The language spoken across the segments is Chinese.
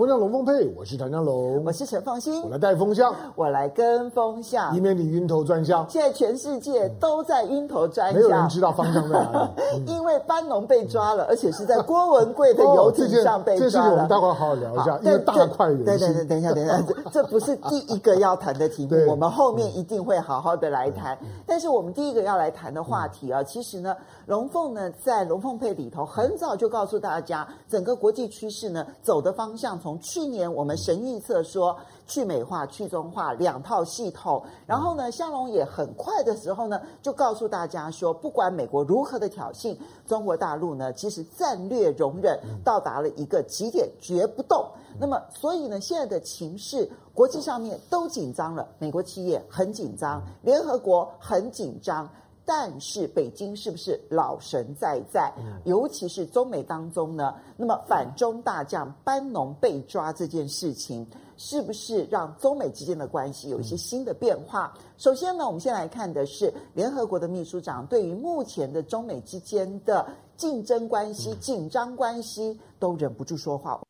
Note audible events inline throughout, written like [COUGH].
风向龙凤配，我是唐江龙，我是陈凤馨，我来带风向，我来跟风向，以免你晕头转向。现在全世界都在晕头转向，没有人知道方向在哪里。[LAUGHS] 嗯、因为班农被抓了，而且是在郭文贵的游艇上被抓了。这事我们待会好好聊一下，因为大快人心。对对对，等一下等一下，[LAUGHS] 这这不是第一个要谈的题目，我们后面一定会好好的来谈。但是我们第一个要来谈的话题啊，其实呢，龙凤呢在龙凤配里头很早就告诉大家，整个国际趋势呢走的方向，从去年我们。神预测说去美化、去中化两套系统，然后呢，香龙也很快的时候呢，就告诉大家说，不管美国如何的挑衅，中国大陆呢，其实战略容忍到达了一个极点，绝不动。那么，所以呢，现在的情势，国际上面都紧张了，美国企业很紧张，联合国很紧张。但是北京是不是老神在在？尤其是中美当中呢？那么反中大将班农被抓这件事情，是不是让中美之间的关系有一些新的变化？首先呢，我们先来看的是联合国的秘书长对于目前的中美之间的竞争关系、紧张关系，都忍不住说话。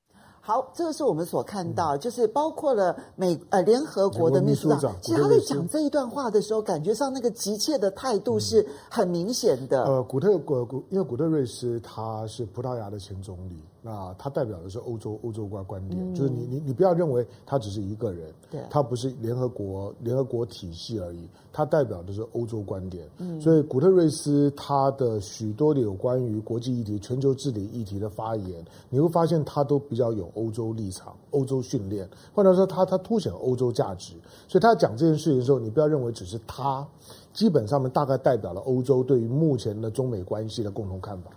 好，这个是我们所看到，就是包括了美呃联合国的秘书长，其实他在讲这一段话的时候，感觉上那个急切的态度是很明显的。呃，古特古古，因为古特瑞斯他是葡萄牙的前总理。那他代表的是欧洲欧洲观观点，嗯、就是你你你不要认为他只是一个人，对，他不是联合国联合国体系而已，他代表的是欧洲观点。嗯，所以古特瑞斯他的许多的有关于国际议题、全球治理议题的发言，你会发现他都比较有欧洲立场、欧洲训练，或者说他他凸显欧洲价值。所以他讲这件事情的时候，你不要认为只是他，基本上面大概代表了欧洲对于目前的中美关系的共同看法。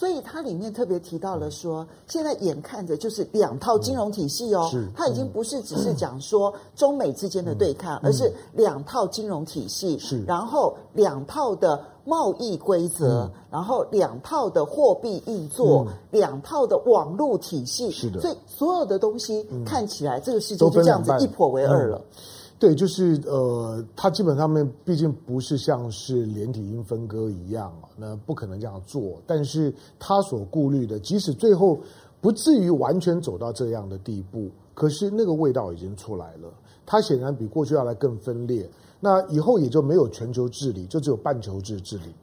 所以它里面特别提到了说，现在眼看着就是两套金融体系哦，它已经不是只是讲说中美之间的对抗，而是两套金融体系，是，然后两套的贸易规则，然后两套的货币运作，两套的网络体系，是的，所以所有的东西看起来这个世界就这样子一破为二了。对，就是呃，它基本上面毕竟不是像是连体音分割一样，那不可能这样做。但是他所顾虑的，即使最后不至于完全走到这样的地步，可是那个味道已经出来了。它显然比过去要来更分裂。那以后也就没有全球治理，就只有半球制治理。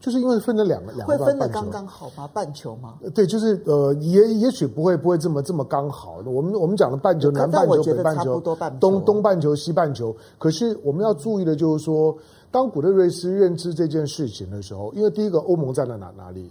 就是因为分了两个，两个会分的刚刚好吗？半球吗？对，就是呃，也也许不会不会这么这么刚好。我们我们讲的半球，南半球、北半球、东东半球、西半球。可是我们要注意的就是说，当古特瑞斯认知这件事情的时候，因为第一个欧盟站在哪哪里？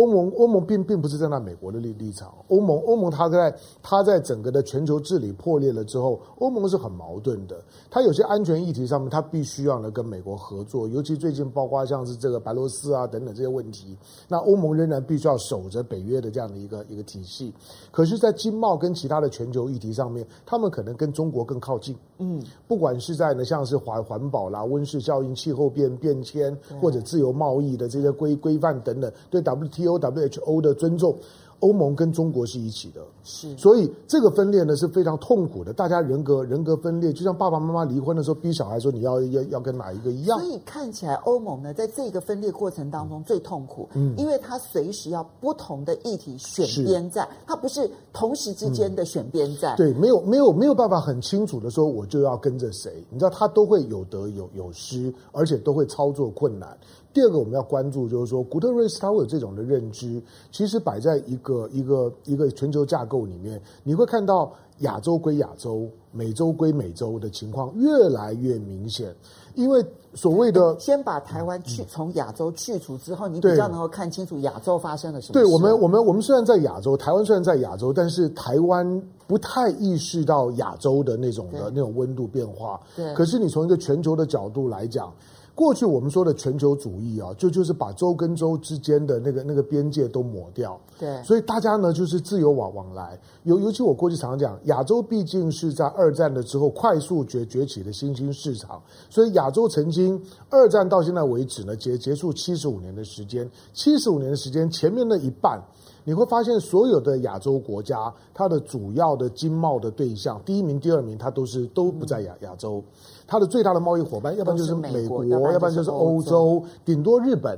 欧盟欧盟并并不是站在美国的立立场，欧盟欧盟它在它在整个的全球治理破裂了之后，欧盟是很矛盾的。它有些安全议题上面，它必须要呢跟美国合作，尤其最近包括像是这个白罗斯啊等等这些问题，那欧盟仍然必须要守着北约的这样的一个一个体系。可是，在经贸跟其他的全球议题上面，他们可能跟中国更靠近。嗯，不管是在呢像是环环保啦、温室效应、气候变变迁，或者自由贸易的这些规规范等等，对 WTO。WHO 的尊重。欧盟跟中国是一起的，是，所以这个分裂呢是非常痛苦的。大家人格人格分裂，就像爸爸妈妈离婚的时候逼小孩说你要要要跟哪一个一样。所以看起来欧盟呢，在这个分裂过程当中最痛苦，嗯，因为它随时要不同的议题选边站，它不是同时之间的选边站。对，没有没有没有办法很清楚的说我就要跟着谁，你知道他都会有得有有失，而且都会操作困难。第二个我们要关注就是说，古特瑞斯他会有这种的认知，其实摆在一个。一个一个全球架构里面，你会看到亚洲归亚洲、美洲归美洲的情况越来越明显。因为所谓的先把台湾去从亚洲去除之后，你比较能够看清楚亚洲发生了什么。对我们，我们我们虽然在亚洲，台湾虽然在亚洲，但是台湾不太意识到亚洲的那种的那种温度变化。对，可是你从一个全球的角度来讲。过去我们说的全球主义啊，就就是把州跟州之间的那个那个边界都抹掉。对，所以大家呢就是自由往往来。尤尤其我过去常常讲，亚洲毕竟是在二战的之后快速崛崛起的新兴市场，所以亚洲曾经二战到现在为止呢结结束七十五年的时间，七十五年的时间前面的一半。你会发现，所有的亚洲国家，它的主要的经贸的对象，第一名、第二名，它都是都不在亚亚洲。它的最大的贸易伙伴，要不然就是美国，要不然就是欧洲，顶多日本。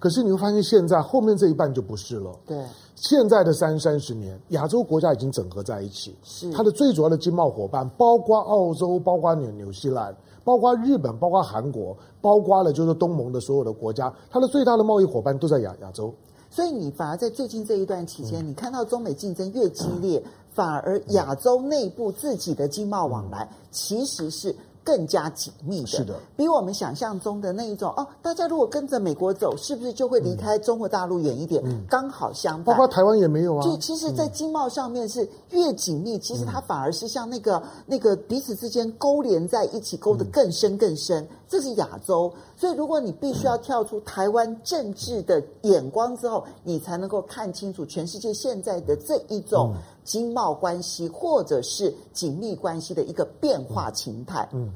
可是你会发现，现在后面这一半就不是了。对，现在的三三十年，亚洲国家已经整合在一起。是它的最主要的经贸伙伴，包括澳洲，包括纽纽西兰，包括日本，包括韩国，包括了就是东盟的所有的国家，它的最大的贸易伙伴都在亚亚洲。所以你反而在最近这一段期间，嗯、你看到中美竞争越激烈，嗯、反而亚洲内部自己的经贸往来其实是。更加紧密的，是的，比我们想象中的那一种哦，大家如果跟着美国走，是不是就会离开中国大陆远一点？嗯，刚好相反，包括台湾也没有啊。就其实，在经贸上面是越紧密，其实它反而是像那个那个彼此之间勾连在一起，勾得更深更深。这是亚洲，所以如果你必须要跳出台湾政治的眼光之后，你才能够看清楚全世界现在的这一种。经贸关系或者是紧密关系的一个变化形态。嗯，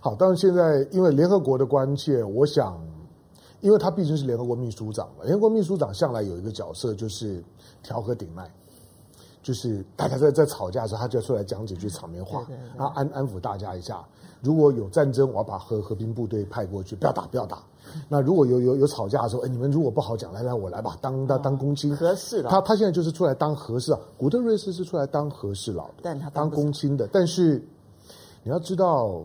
好，但是现在因为联合国的关切，我想，因为他毕竟是联合国秘书长嘛，联合国秘书长向来有一个角色就是调和顶麦，就是大家在在吵架的时候，他就要出来讲几句场面话，然后安安抚大家一下。如果有战争，我要把和和平部队派过去，不要打，不要打。那如果有有有吵架的时候，哎，你们如果不好讲，来来，我来吧，当当当公亲。和事佬。他他现在就是出来当和事佬。古特瑞斯是出来当和事佬的，但他当公卿的。但是你要知道，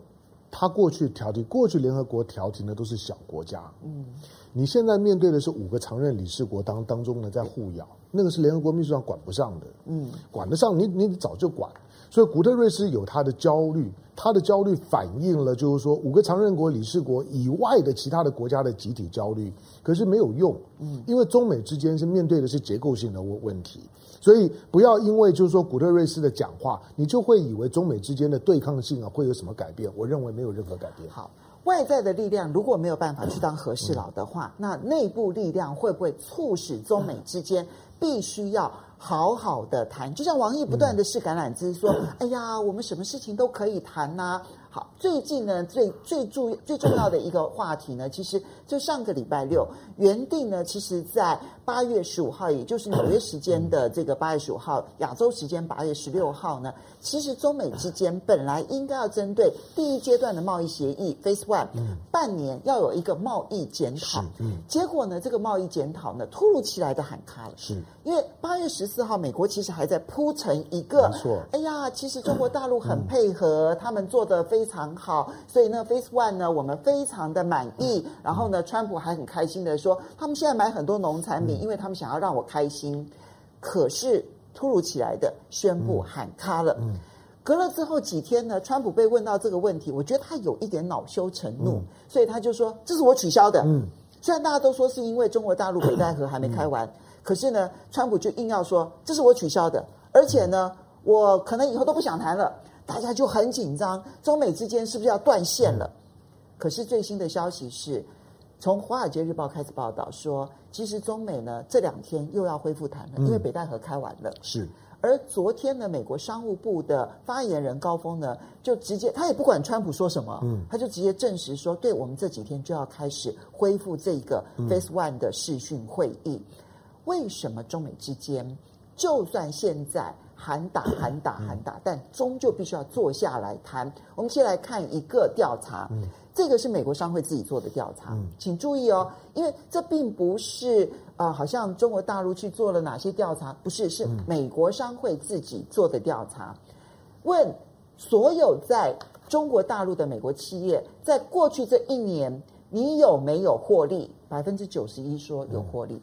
他过去调停，过去联合国调停的都是小国家。嗯，你现在面对的是五个常任理事国当当中呢，在互咬，那个是联合国秘书长管不上的。嗯，管得上你你早就管。所以古特瑞斯有他的焦虑，他的焦虑反映了就是说五个常任国理事国以外的其他的国家的集体焦虑，可是没有用，嗯，因为中美之间是面对的是结构性的问问题，所以不要因为就是说古特瑞斯的讲话，你就会以为中美之间的对抗性啊会有什么改变？我认为没有任何改变。好，外在的力量如果没有办法去当和事佬的话，那内部力量会不会促使中美之间必须要？好好的谈，就像王毅不断的试橄榄枝，说：“ [CLEARS THROAT] 哎呀，我们什么事情都可以谈呐、啊。”好，最近呢，最最重最重要的一个话题呢，其实就上个礼拜六原定呢，其实在八月十五号，也就是纽约时间的这个八月十五号，[COUGHS] 亚洲时间八月十六号呢，其实中美之间本来应该要针对第一阶段的贸易协议 Face One，半年要有一个贸易检讨，结果呢，这个贸易检讨呢，突如其来的喊开了，是。因为八月十四号，美国其实还在铺成一个，错哎呀，其实中国大陆很配合，他们做的非。非常好，所以呢，Phase One 呢，我们非常的满意。然后呢，川普还很开心的说，他们现在买很多农产品，因为他们想要让我开心。可是突如其来的宣布喊卡了。隔了之后几天呢，川普被问到这个问题，我觉得他有一点恼羞成怒，所以他就说：“这是我取消的。”虽然大家都说是因为中国大陆北戴河还没开完，可是呢，川普就硬要说这是我取消的，而且呢，我可能以后都不想谈了。大家就很紧张，中美之间是不是要断线了？可是最新的消息是，从《华尔街日报》开始报道说，其实中美呢这两天又要恢复谈了，因为北戴河开完了。是。而昨天呢，美国商务部的发言人高峰呢，就直接他也不管川普说什么，嗯，他就直接证实说，对我们这几天就要开始恢复这个 Face One 的视讯会议。为什么中美之间，就算现在？喊打喊打喊打，但终究必须要坐下来谈。我们先来看一个调查，这个是美国商会自己做的调查，请注意哦，因为这并不是啊、呃，好像中国大陆去做了哪些调查，不是，是美国商会自己做的调查。问所有在中国大陆的美国企业，在过去这一年，你有没有获利？百分之九十一说有获利。嗯，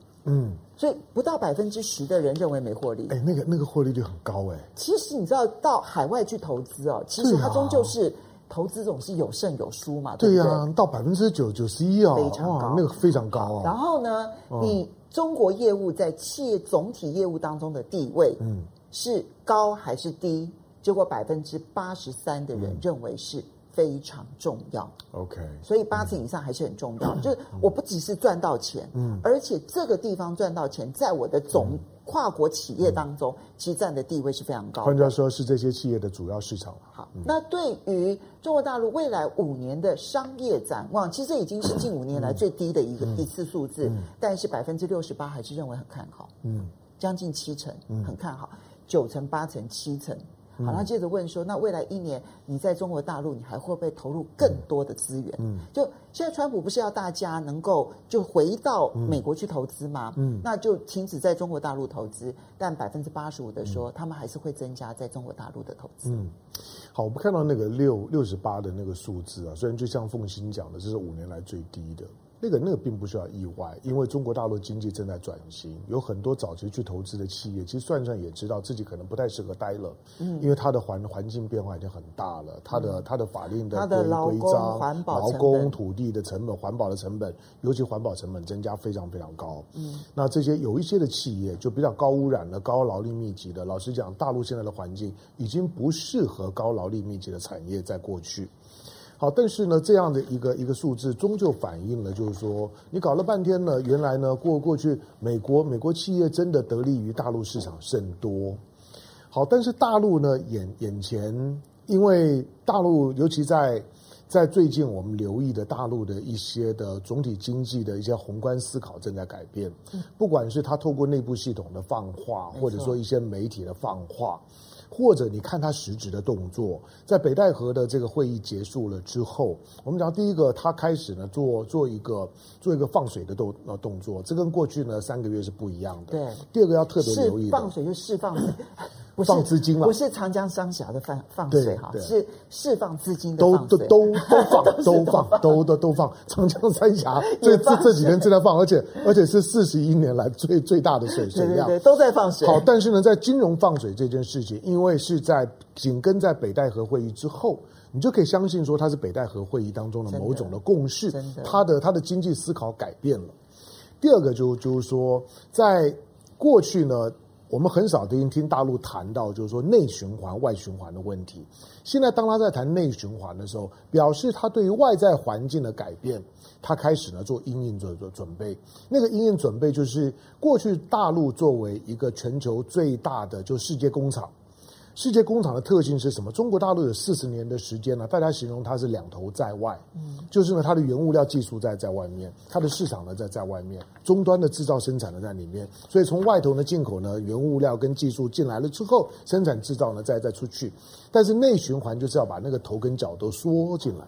所以不到百分之十的人认为没获利。哎，那个那个获利率很高哎。其实你知道，到海外去投资哦，其实它终究是投资总是有胜有输嘛，对呀、啊啊，到百分之九九十一哦，非常高，那个非常高哦。然后呢，你中国业务在企业总体业务当中的地位，嗯，是高还是低？结果百分之八十三的人认为是。非常重要，OK，所以八成以上还是很重要。嗯、就是我不只是赚到钱，嗯，而且这个地方赚到钱，在我的总跨国企业当中，嗯、其实占的地位是非常高的。换句话说，是这些企业的主要市场。好，嗯、那对于中国大陆未来五年的商业展望，其实这已经是近五年来最低的一个、嗯、一次数字，嗯、但是百分之六十八还是认为很看好，嗯，将近七成很看好，九成、八成、七成。好，他接着问说，那未来一年你在中国大陆，你还会不会投入更多的资源？嗯，就现在川普不是要大家能够就回到美国去投资吗？嗯，那就停止在中国大陆投资，但百分之八十五的说，他们还是会增加在中国大陆的投资。嗯，好，我们看到那个六六十八的那个数字啊，虽然就像凤欣讲的，这是五年来最低的。那个那个并不需要意外，因为中国大陆经济正在转型，有很多早期去投资的企业，其实算算也知道自己可能不太适合待了，嗯，因为它的环环境变化已经很大了，它的它的法令的规规章、环保、劳工、土地的成本、环保的成本，尤其环保成本增加非常非常高，嗯，那这些有一些的企业就比较高污染的、高劳力密集的，老实讲，大陆现在的环境已经不适合高劳力密集的产业在过去。好，但是呢，这样的一个一个数字，终究反映了，就是说，你搞了半天呢，原来呢，过过去美国美国企业真的得利于大陆市场甚多。好，但是大陆呢，眼眼前，因为大陆尤其在在最近我们留意的大陆的一些的总体经济的一些宏观思考正在改变，不管是他透过内部系统的放话，或者说一些媒体的放话。或者你看他实质的动作，在北戴河的这个会议结束了之后，我们讲第一个，他开始呢做做一个做一个放水的动呃动作，这跟过去呢三个月是不一样的。对，第二个要特别留意，放水就释放。不放资金了，不是长江三峡的放放水哈，是释放资金的都都都都放 [LAUGHS] 都放都都都放。长江三峡 [LAUGHS] 这这这几天正在放，而且而且是四十一年来最最大的水水量，对对对，都在放水。好，但是呢，在金融放水这件事情，因为是在紧跟在北戴河会议之后，你就可以相信说它是北戴河会议当中的某种的共识，它的它的经济思考改变了。第二个就就是说，在过去呢。我们很少听听大陆谈到，就是说内循环、外循环的问题。现在当他在谈内循环的时候，表示他对于外在环境的改变，他开始呢做因应做做准备。那个因应准备就是过去大陆作为一个全球最大的就世界工厂。世界工厂的特性是什么？中国大陆有四十年的时间呢，大家形容它是两头在外，嗯，就是呢，它的原物料技术在在外面，它的市场呢在在外面，终端的制造生产呢在里面，所以从外头呢进口呢原物料跟技术进来了之后，生产制造呢再再出去，但是内循环就是要把那个头跟脚都缩进来。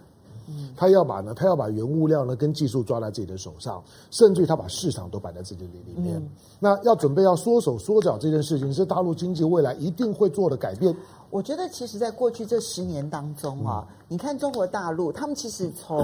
他要把呢，他要把原物料呢跟技术抓在自己的手上，甚至于他把市场都摆在自己里里面。嗯、那要准备要缩手缩脚这件事情，是大陆经济未来一定会做的改变。我觉得，其实，在过去这十年当中啊，嗯、你看中国大陆，他们其实从、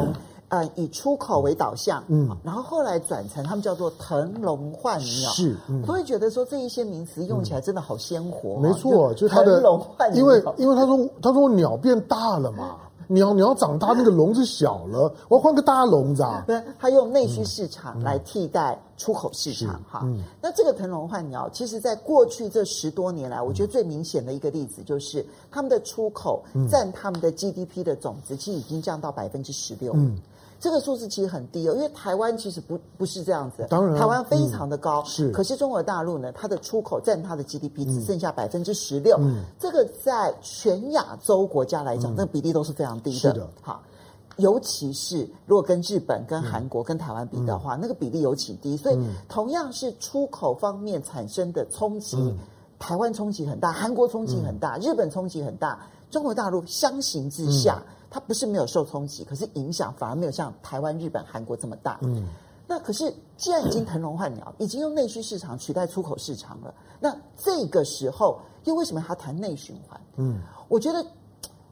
嗯、呃以出口为导向，嗯，然后后来转成他们叫做腾笼换鸟，是，嗯、我会觉得说这一些名词用起来真的好鲜活、啊。没错，就是他的腾笼换鸟，因为因为他说他说鸟变大了嘛。你要你要长大，那个笼子小了，我要换个大笼子啊！对，它用内需市场来替代出口市场，哈、嗯。那这个腾笼换鸟，其实在过去这十多年来，我觉得最明显的一个例子就是他们的出口占他们的 GDP 的总值，其实已经降到百分之十六。嗯。这个数字其实很低哦，因为台湾其实不不是这样子，当然，台湾非常的高，嗯、是。可是中国大陆呢，它的出口占它的 GDP 只剩下百分之十六，嗯，这个在全亚洲国家来讲，那、个、比例都是非常低的。是的，好，尤其是如果跟日本、跟韩国、嗯、跟台湾比的话，那个比例尤其低。所以，同样是出口方面产生的冲击，嗯、台湾冲击很大，韩国冲击很大，嗯、日本冲击很大，中国大陆相形之下。嗯它不是没有受冲击，可是影响反而没有像台湾、日本、韩国这么大。嗯，那可是既然已经腾笼换鸟，[COUGHS] 已经用内需市场取代出口市场了，那这个时候又为什么还要谈内循环？嗯，我觉得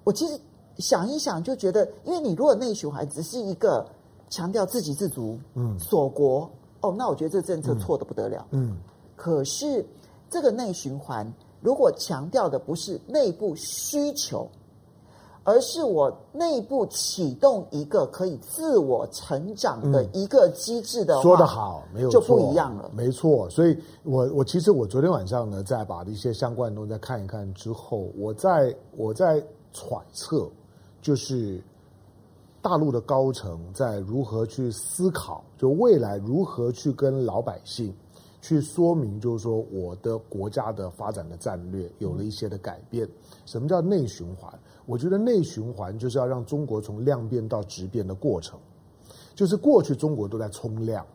我其实想一想就觉得，因为你如果内循环只是一个强调自给自足、嗯，锁国哦，那我觉得这个政策错的不得了。嗯，可是这个内循环如果强调的不是内部需求。而是我内部启动一个可以自我成长的一个机制的话，说得好，没有错，就不一样了。没错，所以我我其实我昨天晚上呢，在把一些相关的东西再看一看之后，我在我在揣测，就是大陆的高层在如何去思考，就未来如何去跟老百姓去说明，就是说我的国家的发展的战略有了一些的改变。什么叫内循环？我觉得内循环就是要让中国从量变到质变的过程，就是过去中国都在冲量，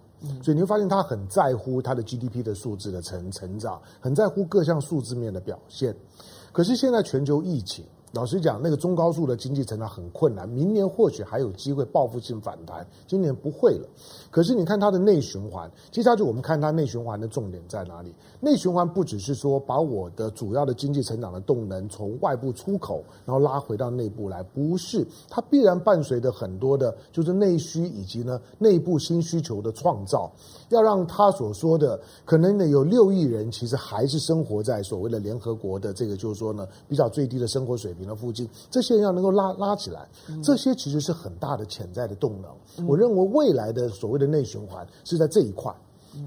所以你会发现他很在乎他的 GDP 的数字的成成长，很在乎各项数字面的表现。可是现在全球疫情。老实讲，那个中高速的经济成长很困难，明年或许还有机会报复性反弹，今年不会了。可是你看它的内循环，接下去我们看它内循环的重点在哪里？内循环不只是说把我的主要的经济成长的动能从外部出口，然后拉回到内部来，不是，它必然伴随着很多的，就是内需以及呢内部新需求的创造，要让他所说的可能呢有六亿人其实还是生活在所谓的联合国的这个就是说呢比较最低的生活水平的附近，这些人要能够拉拉起来，这些其实是很大的潜在的动能。我认为未来的所谓的内循环是在这一块，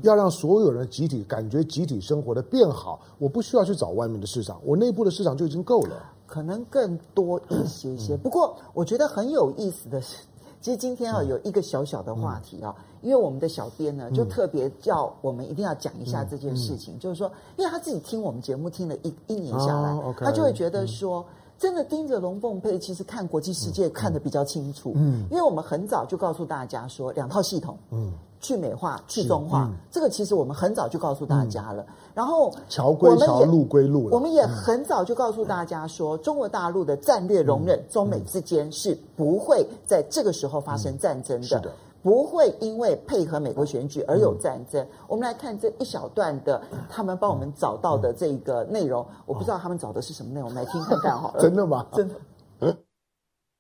要让所有人集体感觉集体生活的变好，我不需要去找外面的市场，我内部的市场就已经够了。可能更多一些些。不过我觉得很有意思的是，其实今天啊有一个小小的话题啊，因为我们的小编呢就特别叫我们一定要讲一下这件事情，就是说，因为他自己听我们节目听了一一年下来，他就会觉得说。真的盯着龙凤配，其实看国际世界看得比较清楚。嗯，因为我们很早就告诉大家说，两套系统，嗯，去美化、去中化，嗯、这个其实我们很早就告诉大家了。嗯、然后，桥归桥，路归路。我们也很早就告诉大家说，中国大陆的战略容忍，中美之间是不会在这个时候发生战争的。嗯、是的。不会因为配合美国选举而有战争。我们来看这一小段的他们帮我们找到的这个内容，我不知道他们找的是什么内容，我们来听看看好了。[LAUGHS] 真的吗？真的。[LAUGHS]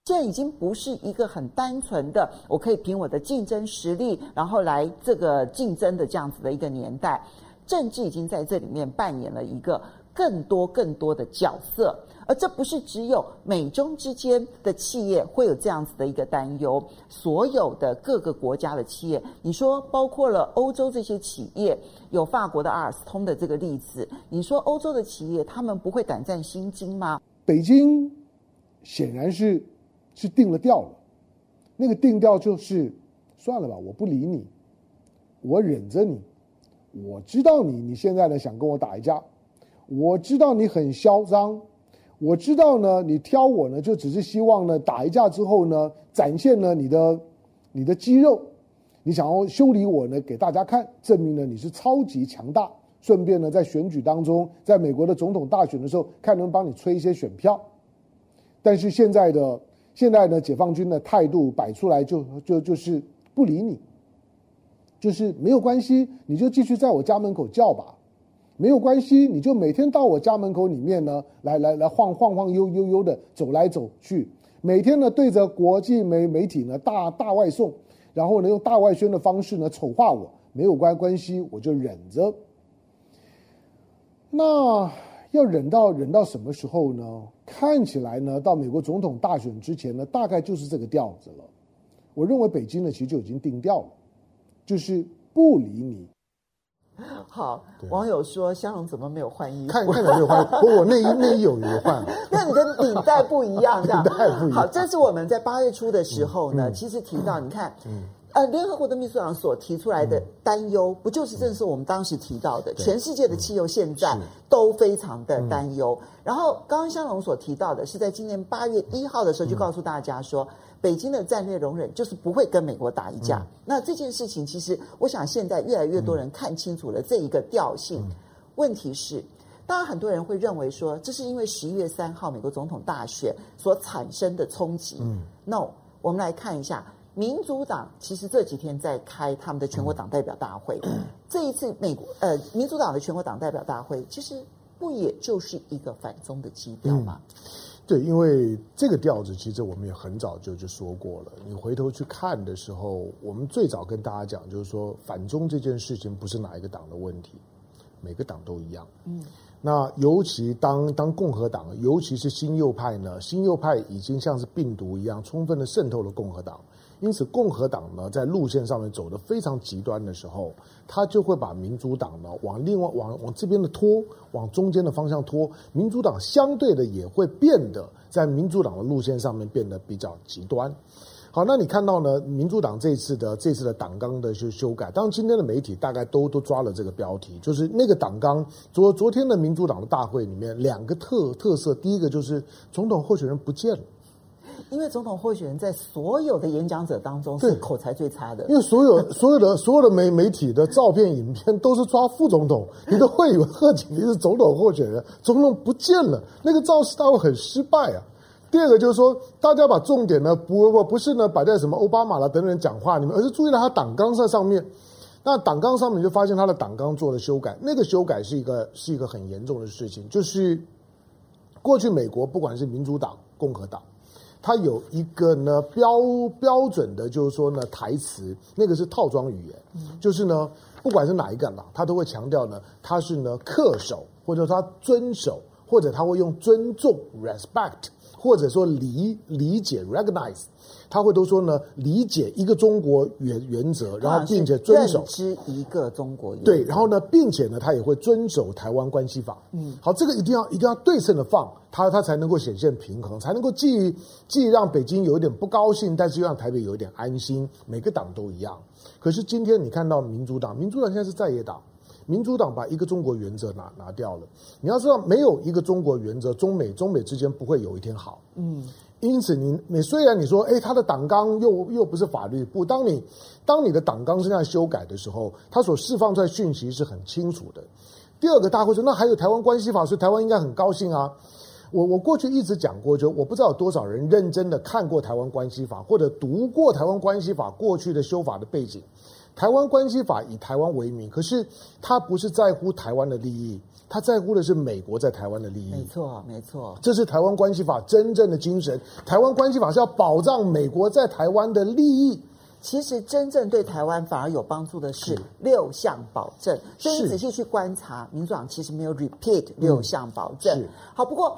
现在已经不是一个很单纯的，我可以凭我的竞争实力，然后来这个竞争的这样子的一个年代，政治已经在这里面扮演了一个更多更多的角色。而这不是只有美中之间的企业会有这样子的一个担忧，所有的各个国家的企业，你说包括了欧洲这些企业，有法国的阿尔斯通的这个例子，你说欧洲的企业他们不会胆战心惊吗？北京显然是是定了调了，那个定调就是算了吧，我不理你，我忍着你，我知道你你现在呢想跟我打一架，我知道你很嚣张。我知道呢，你挑我呢，就只是希望呢，打一架之后呢，展现了你的你的肌肉，你想要修理我呢，给大家看，证明呢你是超级强大。顺便呢，在选举当中，在美国的总统大选的时候，看能帮你吹一些选票。但是现在的现在呢，解放军的态度摆出来就就就是不理你，就是没有关系，你就继续在我家门口叫吧。没有关系，你就每天到我家门口里面呢，来来来晃晃晃悠悠悠的走来走去，每天呢对着国际媒媒体呢大大外送，然后呢用大外宣的方式呢丑化我，没有关关系，我就忍着。那要忍到忍到什么时候呢？看起来呢，到美国总统大选之前呢，大概就是这个调子了。我认为北京呢其实就已经定调了，就是不理你。好，网友说香龙怎么没有换衣服？看看没有换，[LAUGHS] 不过我内衣内衣有有换。那你的领带不一样，这样。[LAUGHS] 领带不一样。好，这是我们在八月初的时候呢，其实提到，你看，呃，联合国的秘书长所提出来的担忧，不就是正是我们当时提到的，全世界的汽油现在都非常的担忧。然后，刚刚香龙所提到的是在今年八月一号的时候就告诉大家说。北京的战略容忍就是不会跟美国打一架。嗯、那这件事情，其实我想现在越来越多人看清楚了这一个调性。嗯、问题是，当然很多人会认为说，这是因为十一月三号美国总统大选所产生的冲击。嗯，no，我们来看一下，民主党其实这几天在开他们的全国党代表大会。嗯、这一次美国呃民主党的全国党代表大会，其实不也就是一个反中的基调吗？嗯对，因为这个调子，其实我们也很早就就说过了。你回头去看的时候，我们最早跟大家讲，就是说反中这件事情不是哪一个党的问题，每个党都一样。嗯，那尤其当当共和党，尤其是新右派呢，新右派已经像是病毒一样，充分的渗透了共和党。因此，共和党呢，在路线上面走得非常极端的时候，他就会把民主党呢往另外往往这边的拖，往中间的方向拖。民主党相对的也会变得在民主党的路线上面变得比较极端。好，那你看到呢，民主党这次的这次的党纲的修修改，当然今天的媒体大概都都抓了这个标题，就是那个党纲。昨昨天的民主党的大会里面，两个特特色，第一个就是总统候选人不见了。因为总统候选人在所有的演讲者当中是口才最差的，因为所有 [LAUGHS] 所有的所有的媒媒体的照片、影片都是抓副总统，[LAUGHS] 你都会以为贺锦丽是总统候选人，总统不见了，那个造势大会很失败啊。第二个就是说，大家把重点呢不不不是呢摆在什么奥巴马了等等讲话里面，而是注意到他党纲在上面。那党纲上面就发现他的党纲做了修改，那个修改是一个是一个很严重的事情，就是过去美国不管是民主党、共和党，它有一个呢标标准的，就是说呢台词，那个是套装语言，就是呢不管是哪一个啦，他都会强调呢他是呢恪守，或者说他遵守，或者他会用尊重 （respect）。或者说理理解 recognize，他会都说呢，理解一个中国原原则，然后并且遵守认知一个中国原则。对，然后呢，并且呢，他也会遵守台湾关系法。嗯，好，这个一定要一定要对称的放，他他才能够显现平衡，才能够既既让北京有一点不高兴，但是又让台北有一点安心。每个党都一样，可是今天你看到民主党，民主党现在是在野党。民主党把一个中国原则拿拿掉了。你要知道，没有一个中国原则，中美中美之间不会有一天好。嗯，因此你你虽然你说，哎，他的党纲又又不是法律，不，当你当你的党纲是这样修改的时候，他所释放出来讯息是很清楚的。第二个，大家会说，那还有台湾关系法，所以台湾应该很高兴啊。我我过去一直讲过，就我不知道有多少人认真的看过台湾关系法，或者读过台湾关系法过去的修法的背景。台湾关系法以台湾为名，可是他不是在乎台湾的利益，他在乎的是美国在台湾的利益。没错，没错，这是台湾关系法真正的精神。台湾关系法是要保障美国在台湾的利益。其实真正对台湾反而有帮助的是六项保证。所以你仔细去观察，民主党其实没有 repeat 六项保证。嗯、好，不过。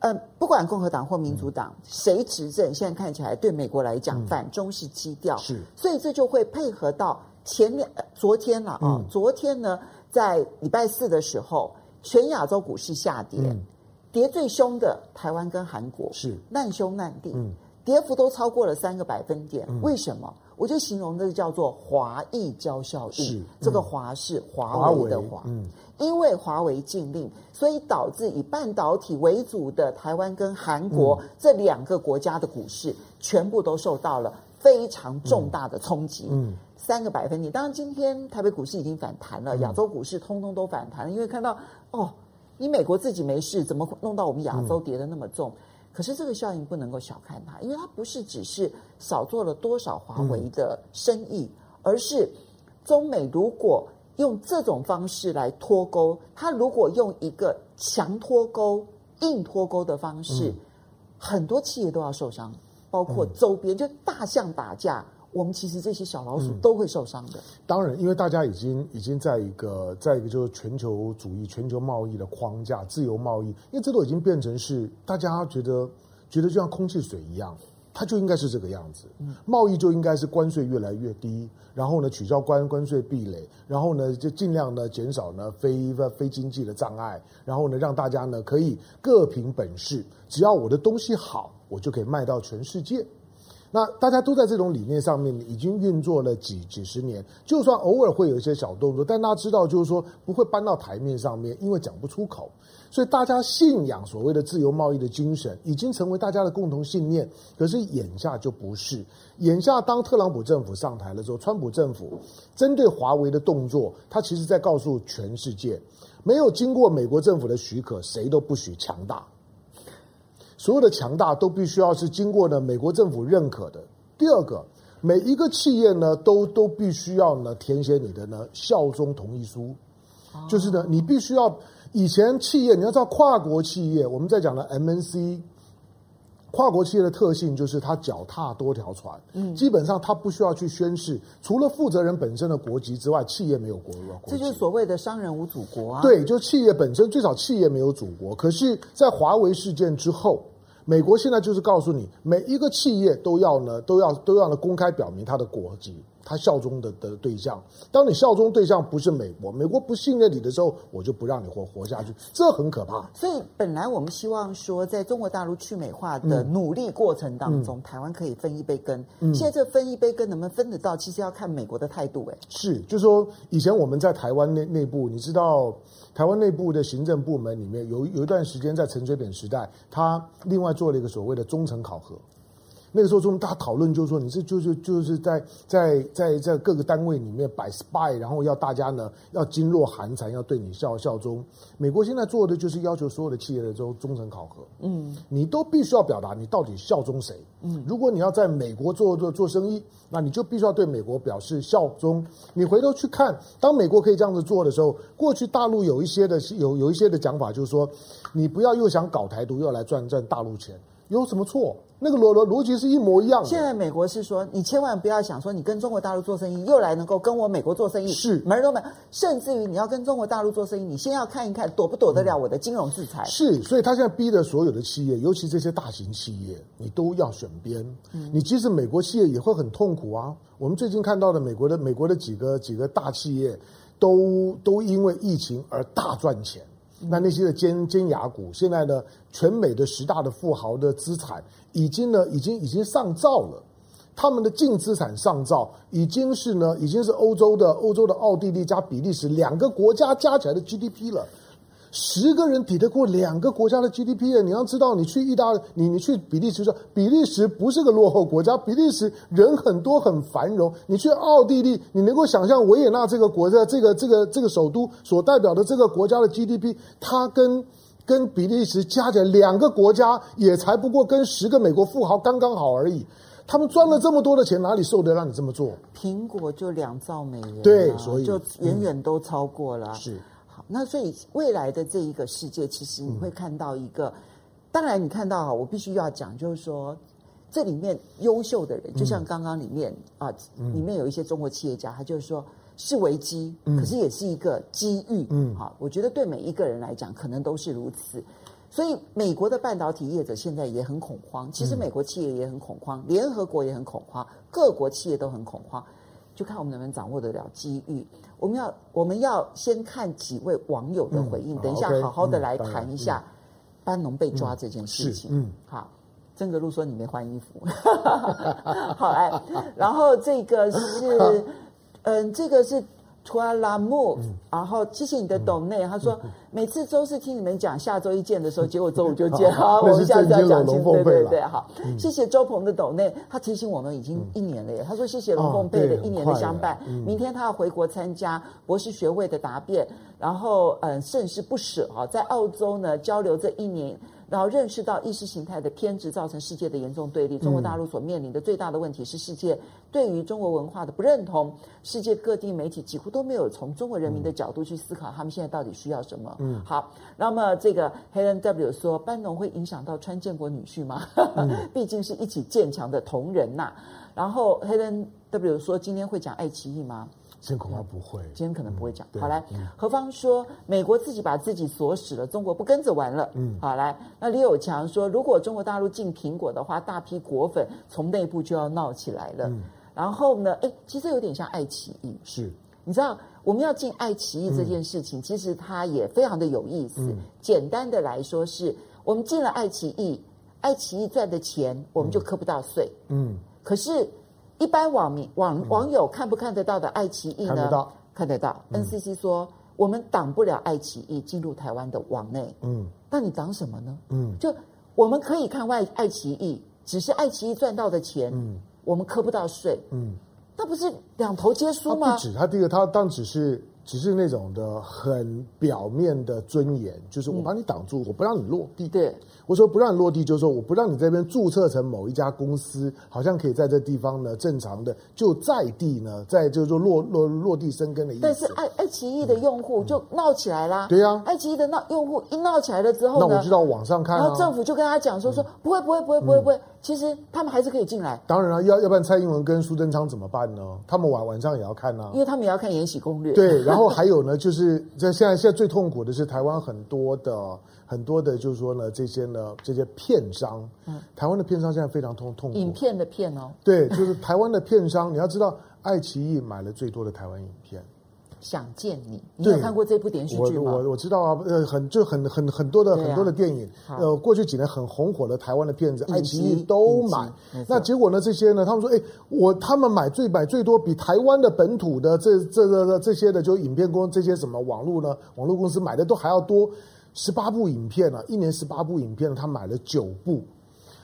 嗯，不管共和党或民主党谁执政，现在看起来对美国来讲反中是基调，是，所以这就会配合到前两昨天了啊，昨天呢，在礼拜四的时候，全亚洲股市下跌，跌最凶的台湾跟韩国是。难兄难弟，跌幅都超过了三个百分点，为什么？我就形容这个叫做华裔交效应，这个华是华为的华，嗯。因为华为禁令，所以导致以半导体为主的台湾跟韩国这两个国家的股市全部都受到了非常重大的冲击。嗯，三个百分点。当然，今天台北股市已经反弹了，亚洲股市通通都反弹了，因为看到哦，你美国自己没事，怎么弄到我们亚洲跌得那么重？可是这个效应不能够小看它，因为它不是只是少做了多少华为的生意，而是中美如果。用这种方式来脱钩，它如果用一个强脱钩、硬脱钩的方式，嗯、很多企业都要受伤，包括周边，嗯、就大象打架，我们其实这些小老鼠都会受伤的。嗯、当然，因为大家已经已经在一个在一个就是全球主义、全球贸易的框架、自由贸易，因为这都已经变成是大家觉得觉得就像空气水一样。它就应该是这个样子，贸易就应该是关税越来越低，然后呢取消关关税壁垒，然后呢就尽量呢减少呢非非经济的障碍，然后呢让大家呢可以各凭本事，只要我的东西好，我就可以卖到全世界。那大家都在这种理念上面已经运作了几几十年，就算偶尔会有一些小动作，但大家知道就是说不会搬到台面上面，因为讲不出口。所以大家信仰所谓的自由贸易的精神，已经成为大家的共同信念。可是眼下就不是，眼下当特朗普政府上台了之后，川普政府针对华为的动作，他其实在告诉全世界，没有经过美国政府的许可，谁都不许强大。所有的强大都必须要是经过呢美国政府认可的。第二个，每一个企业呢都都必须要呢填写你的呢效忠同意书，就是呢你必须要。以前企业你要知道跨国企业，我们在讲的 MNC，跨国企业的特性就是它脚踏多条船，嗯，基本上它不需要去宣誓，除了负责人本身的国籍之外，企业没有国国籍。这就是所谓的商人无祖国啊。对，就企业本身最少企业没有祖国。可是，在华为事件之后，美国现在就是告诉你，每一个企业都要呢，都要都要呢公开表明它的国籍。他效忠的的对象，当你效忠对象不是美国，美国不信任你的时候，我就不让你活活下去，这很可怕。所以本来我们希望说，在中国大陆去美化的努力过程当中，嗯、台湾可以分一杯羹。嗯、现在这分一杯羹能不能分得到，其实要看美国的态度。哎，是，就是说以前我们在台湾内内部，你知道台湾内部的行政部门里面有有一段时间在陈水扁时代，他另外做了一个所谓的忠诚考核。那个时候中大家讨论就是说，你是就是就是在在在在各个单位里面摆 spy，然后要大家呢要噤若寒蝉，要对你效效忠。美国现在做的就是要求所有的企业的这种忠诚考核，嗯，你都必须要表达你到底效忠谁。嗯，如果你要在美国做做做生意，那你就必须要对美国表示效忠。你回头去看，当美国可以这样子做的时候，过去大陆有一些的有有一些的讲法，就是说，你不要又想搞台独，又来赚赚大陆钱。有什么错？那个逻逻逻辑是一模一样的。现在美国是说，你千万不要想说，你跟中国大陆做生意，又来能够跟我美国做生意，是门儿都没有。甚至于你要跟中国大陆做生意，你先要看一看躲不躲得了我的金融制裁。是，所以他现在逼的所有的企业，尤其这些大型企业，你都要选边。嗯，你即使美国企业也会很痛苦啊。我们最近看到的美国的美国的几个几个大企业，都都因为疫情而大赚钱。那那些的尖尖牙股，现在呢，全美的十大的富豪的资产已经呢，已经已经上兆了，他们的净资产上兆已经是呢，已经是欧洲的欧洲的奥地利加比利时两个国家加起来的 GDP 了。十个人抵得过两个国家的 GDP 的，你要知道，你去意大利，你你去比利时说，比利时不是个落后国家，比利时人很多很繁荣。你去奥地利，你能够想象维也纳这个国家，这个这个这个首都所代表的这个国家的 GDP，它跟跟比利时加起来两个国家也才不过跟十个美国富豪刚刚好而已。他们赚了这么多的钱，哪里受得让你这么做？苹果就两兆美元，对，所以就远远都超过了。嗯、是。那所以未来的这一个世界，其实你会看到一个，当然你看到啊，我必须要讲，就是说这里面优秀的人，就像刚刚里面啊，里面有一些中国企业家，他就是说是危机，可是也是一个机遇，嗯，好，我觉得对每一个人来讲，可能都是如此。所以美国的半导体业者现在也很恐慌，其实美国企业也很恐慌，联合国也很恐慌，各国企业都很恐慌。就看我们能不能掌握得了机遇。我们要我们要先看几位网友的回应，嗯、等一下好好的来谈一下班农被抓这件事情。嗯，好，曾格路说你没换衣服，[LAUGHS] 好哎，然后这个是，嗯，这个是。图阿拉木，然后谢谢你的抖内。他说每次周四听你们讲下周一见的时候，结果周五就见。[LAUGHS] 好，我们下次要讲清楚。对对对，好，谢谢周鹏的抖内，他提醒我们已经一年了耶。他说谢谢龙凤配的一年的相伴，明天他要回国参加博士学位的答辩，然后嗯，甚是不舍啊，在澳洲呢交流这一年。然后认识到意识形态的偏执造成世界的严重对立。中国大陆所面临的最大的问题是世界对于中国文化的不认同。世界各地媒体几乎都没有从中国人民的角度去思考他们现在到底需要什么。嗯，好。那么这个 Helen W 说，班农会影响到川建国女婿吗？嗯、[LAUGHS] 毕竟是一起建强的同仁呐。然后 Helen W 说，今天会讲爱奇艺吗？今天恐怕不会，今天可能不会讲。嗯、好来，嗯、何方说美国自己把自己锁死了，中国不跟着玩了。嗯，好来，那李友强说，如果中国大陆进苹果的话，大批果粉从内部就要闹起来了。嗯、然后呢，哎，其实有点像爱奇艺。是，你知道我们要进爱奇艺这件事情，嗯、其实它也非常的有意思。嗯、简单的来说是，是我们进了爱奇艺，爱奇艺赚的钱我们就磕不到税。嗯，可是。一般网民网网友看不看得到的爱奇艺呢？看得到，看得到。NCC 说我们挡不了爱奇艺进入台湾的网内。嗯，那你挡什么呢？嗯，就我们可以看外爱奇艺，只是爱奇艺赚到的钱，嗯，我们磕不到税。嗯，那不是两头皆输吗？他不止，他第一个，他当只是。只是那种的很表面的尊严，就是我把你挡住，嗯、我不让你落地。对，我说不让你落地，就是说我不让你这边注册成某一家公司，好像可以在这地方呢正常的就在地呢，在就是说落落落地生根的意思。但是爱爱奇艺的用户就闹起来啦。嗯、对呀、啊，爱奇艺的闹用户一闹起来了之后呢，那我知道网上看、啊，然后政府就跟他讲说说不会不会不会不会不会，其实他们还是可以进来。当然了、啊，要要不然蔡英文跟苏贞昌怎么办呢？他们晚晚上也要看呢、啊，因为他们也要看《延禧攻略》。对，然后还有呢就是。是在现在，现在最痛苦的是台湾很多的很多的，就是说呢，这些呢，这些片商，嗯，台湾的片商现在非常痛痛苦。影片的片哦，对，就是台湾的片商，你要知道，爱奇艺买了最多的台湾影片。想见你，你有看过这部连续剧吗？我我我知道啊，呃，很就很很很多的、啊、很多的电影，呃，过去几年很红火的台湾的片子，爱奇艺都买。那结果呢？这些呢？他们说，哎，我他们买最买最多，比台湾的本土的这这个这，这些的，就影片公这些什么网络呢？网络公司买的都还要多，十八部影片啊，一年十八部影片，他买了九部。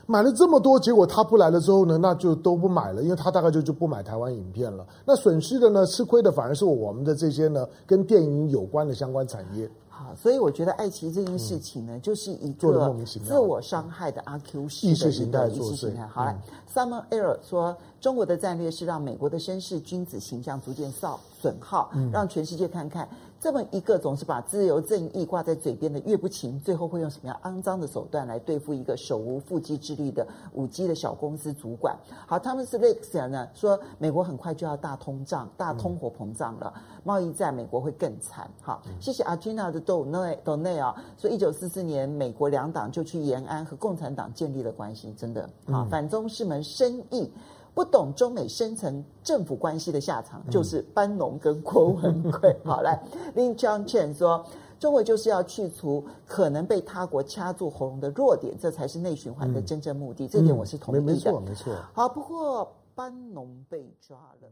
买了这么多，结果他不来了之后呢，那就都不买了，因为他大概就就不买台湾影片了。那损失的呢，吃亏的反而是我们的这些呢，跟电影有关的相关产业。好，所以我觉得爱奇艺这件事情呢，嗯、就是一个自我伤害的阿 Q 式的意识形态。意识形态。好了、嗯、Summer Air 说，中国的战略是让美国的绅士君子形象逐渐扫损耗，嗯、让全世界看看。这么一个总是把自由正义挂在嘴边的岳不群，最后会用什么样肮脏的手段来对付一个手无缚鸡之力的五 G 的小公司主管？好，他们是呢说，美国很快就要大通胀、大通货膨胀了，贸易战美国会更惨。好，谢谢阿 Gina 的 Donate Donate 啊，说一九四四年美国两党就去延安和共产党建立了关系，真的啊，反中是门生意。不懂中美深层政府关系的下场，就是班农跟郭文贵。[LAUGHS] 好，来林江倩说，中国就是要去除可能被他国掐住喉咙的弱点，这才是内循环的真正目的。嗯、这点我是同意的。没错，没错。好，不过班农被抓了。